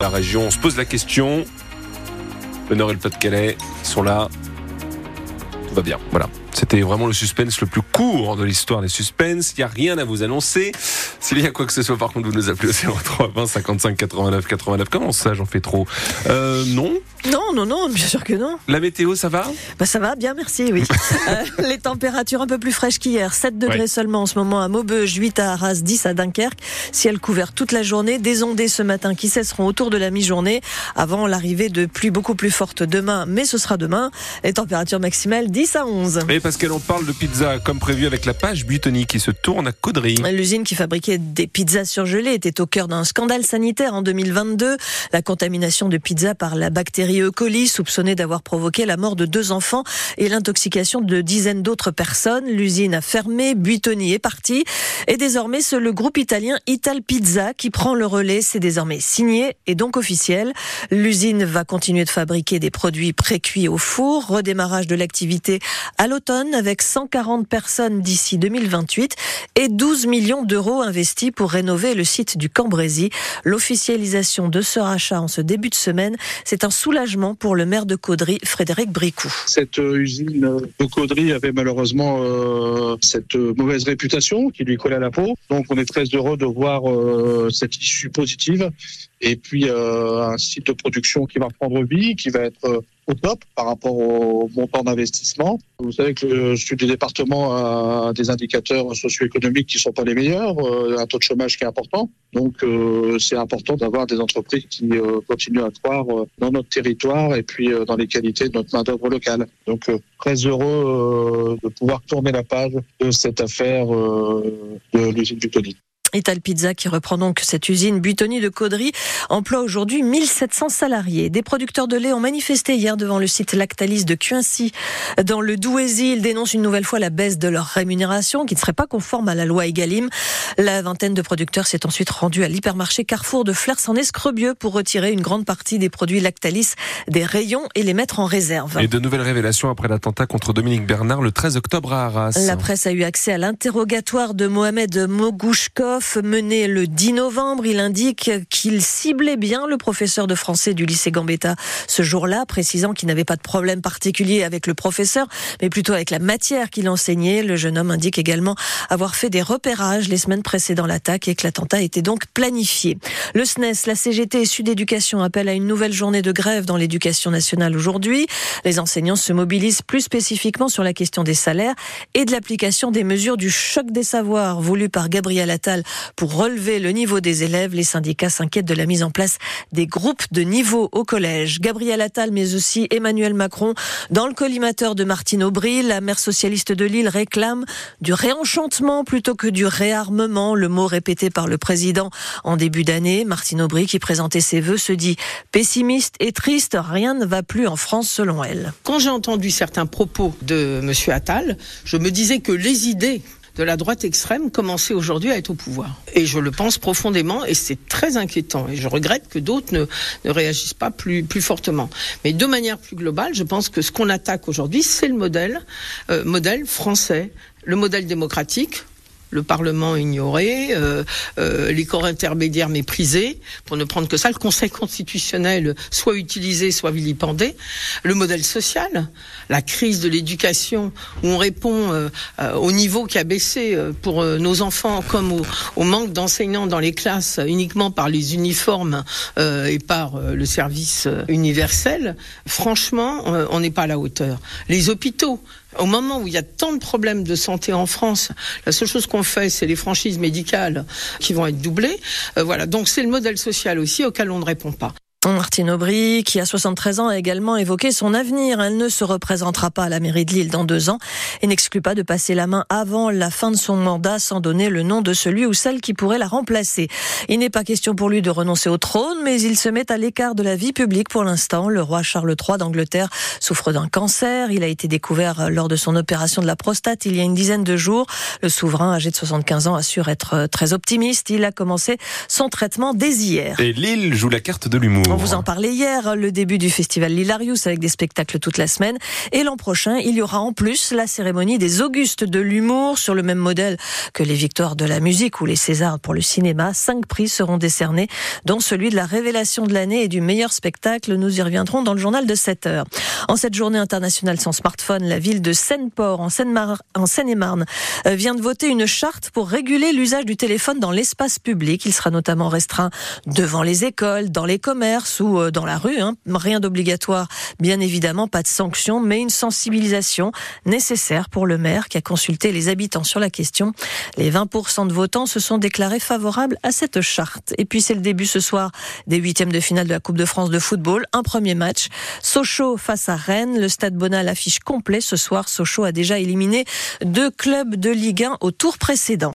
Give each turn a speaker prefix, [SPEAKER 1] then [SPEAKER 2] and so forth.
[SPEAKER 1] La région, on se pose la question. Le Nord et le Pas-de-Calais sont là. Tout va bien. Voilà. C'était vraiment le suspense le plus court de l'histoire des suspens. Il n'y a rien à vous annoncer. S'il y a quoi que ce soit, par contre, vous nous appelez au 03 20 55 89 89. Comment ça, j'en fais trop? Euh, Non
[SPEAKER 2] Non, non, non, bien sûr que non.
[SPEAKER 1] La météo, ça va?
[SPEAKER 2] Bah ça va, bien, merci, oui. Euh, les températures un peu plus fraîches qu'hier. 7 degrés
[SPEAKER 1] Ouais.
[SPEAKER 2] seulement en ce moment à Maubeuge, 8 à Arras, 10 à Dunkerque. Ciel couvert toute la journée. Des ondées ce matin qui cesseront autour de la mi-journée avant l'arrivée de pluies beaucoup plus fortes demain, mais ce sera demain. Les températures maximales 10 à 11.
[SPEAKER 1] Et Pascal, on parle de pizza comme prévu avec la page Buitoni qui se tourne à Caudry.
[SPEAKER 2] L'usine qui des pizzas surgelées était au cœur d'un scandale sanitaire en 2022. La contamination de pizza par la bactérie E. coli, soupçonnée d'avoir provoqué la mort de deux enfants et l'intoxication de dizaines d'autres personnes. L'usine a fermé, Buitoni est parti. Et désormais, c'est le groupe italien Ital Pizza qui prend le relais. C'est désormais signé et donc officiel. L'usine va continuer de fabriquer des produits pré-cuits au four. Redémarrage de l'activité à l'automne avec 140 personnes d'ici 2028 et 12 millions d'euros investis pour rénover le site du Cambrésis. L'officialisation de ce rachat en ce début de semaine, c'est un soulagement pour le maire de Caudry, Frédéric Bricou.
[SPEAKER 3] Cette euh, usine de Caudry avait malheureusement euh, cette euh, mauvaise réputation qui lui collait à la peau. Donc on est très heureux de voir cette issue positive et puis euh, un site de production qui va prendre vie, qui va être euh, au top par rapport au montant d'investissement. Vous savez que le sud du département a des indicateurs socio-économiques qui sont pas les meilleurs, euh, un taux de chômage qui est important. Donc c'est important d'avoir des entreprises qui continuent à croire dans notre territoire et puis dans les qualités de notre main-d'œuvre locale. Donc très heureux de pouvoir tourner la page de cette affaire de l'usine du Tony.
[SPEAKER 2] Ital Pizza qui reprend donc cette usine Buitoni de Caudry emploie aujourd'hui 1700 salariés. Des producteurs de lait ont manifesté hier devant le site Lactalis de Cuincy. Dans le Douaisis, ils dénoncent une nouvelle fois la baisse de leur rémunération qui ne serait pas conforme à la loi Egalim. La vingtaine de producteurs s'est ensuite rendue à l'hypermarché Carrefour de Flers en Escrebieux pour retirer une grande partie des produits Lactalis des rayons et les mettre en réserve.
[SPEAKER 1] Et de nouvelles révélations après l'attentat contre Dominique Bernard le 13 octobre à Arras.
[SPEAKER 2] La presse a eu accès à l'interrogatoire de Mohamed Mogouchkov mené le 10 novembre. Il indique qu'il ciblait bien le professeur de français du lycée Gambetta ce jour-là, précisant qu'il n'avait pas de problème particulier avec le professeur, mais plutôt avec la matière qu'il enseignait. Le jeune homme indique également avoir fait des repérages les semaines précédant l'attaque et que l'attentat était donc planifié. Le SNES, la CGT et Sud Éducation appellent à une nouvelle journée de grève dans l'éducation nationale aujourd'hui. Les enseignants se mobilisent plus spécifiquement sur la question des salaires et de l'application des mesures du choc des savoirs voulu par Gabriel Attal pour relever le niveau des élèves. Les syndicats s'inquiètent de la mise en place des groupes de niveau au collège. Gabriel Attal, mais aussi Emmanuel Macron, dans le collimateur de Martine Aubry, la maire socialiste de Lille réclame du réenchantement plutôt que du réarmement, le mot répété par le président en début d'année. Martine Aubry, qui présentait ses vœux, se dit pessimiste et triste. Rien ne va plus en France selon elle.
[SPEAKER 4] Quand j'ai entendu certains propos de M. Attal, je me disais que les idées de la droite extrême commençaient aujourd'hui à être au pouvoir. Et je le pense profondément et c'est très inquiétant. Et je regrette que d'autres ne, ne réagissent pas plus, plus fortement. Mais de manière plus globale, je pense que ce qu'on attaque aujourd'hui, c'est le modèle, euh, modèle français, le modèle démocratique, le Parlement ignoré, euh, euh, les corps intermédiaires méprisés, pour ne prendre que ça, le Conseil constitutionnel soit utilisé, soit vilipendé, le modèle social, la crise de l'éducation, où on répond euh, au niveau qui a baissé pour nos enfants, comme au, au manque d'enseignants dans les classes uniquement par les uniformes et par le service universel, franchement, on n'est pas à la hauteur. Les hôpitaux, au moment où il y a tant de problèmes de santé en France, la seule chose qu'on fait, c'est les franchises médicales qui vont être doublées. Euh, voilà, donc c'est le modèle social aussi auquel on ne répond pas.
[SPEAKER 2] Martine Aubry, qui a 73 ans, a également évoqué son avenir. Elle ne se représentera pas à la mairie de Lille dans deux ans et n'exclut pas de passer la main avant la fin de son mandat sans donner le nom de celui ou celle qui pourrait la remplacer. Il n'est pas question pour lui de renoncer au trône, mais il se met à l'écart de la vie publique pour l'instant. Le roi Charles III d'Angleterre souffre d'un cancer. Il a été découvert lors de son opération de la prostate il y a une dizaine de jours. Le souverain, âgé de 75 ans, assure être très optimiste. Il a commencé son traitement dès hier.
[SPEAKER 1] Et Lille joue la carte de l'humour.
[SPEAKER 2] Vous en parlait hier, le début du festival Lilarius avec des spectacles toute la semaine. Et l'an prochain, il y aura en plus la cérémonie des Augustes de l'humour sur le même modèle que les victoires de la musique ou les Césars pour le cinéma. Cinq prix seront décernés, dont celui de la révélation de l'année et du meilleur spectacle. Nous y reviendrons dans le journal de 7 heures. En cette journée internationale sans smartphone, la ville de Seine-Port, en Seine-et-Marne, euh, vient de voter une charte pour réguler l'usage du téléphone dans l'espace public. Il sera notamment restreint devant les écoles, dans les commerces ou euh, dans la rue. Hein. Rien d'obligatoire, bien évidemment, pas de sanction, mais une sensibilisation nécessaire pour le maire qui a consulté les habitants sur la question. Les 20% de votants se sont déclarés favorables à cette charte. Et puis c'est le début ce soir des huitièmes de finale de la Coupe de France de football. Un premier match. Sochaux face à Rennes. Le stade Bonal affiche complet ce soir. Sochaux a déjà éliminé deux clubs de Ligue 1 au tour précédent.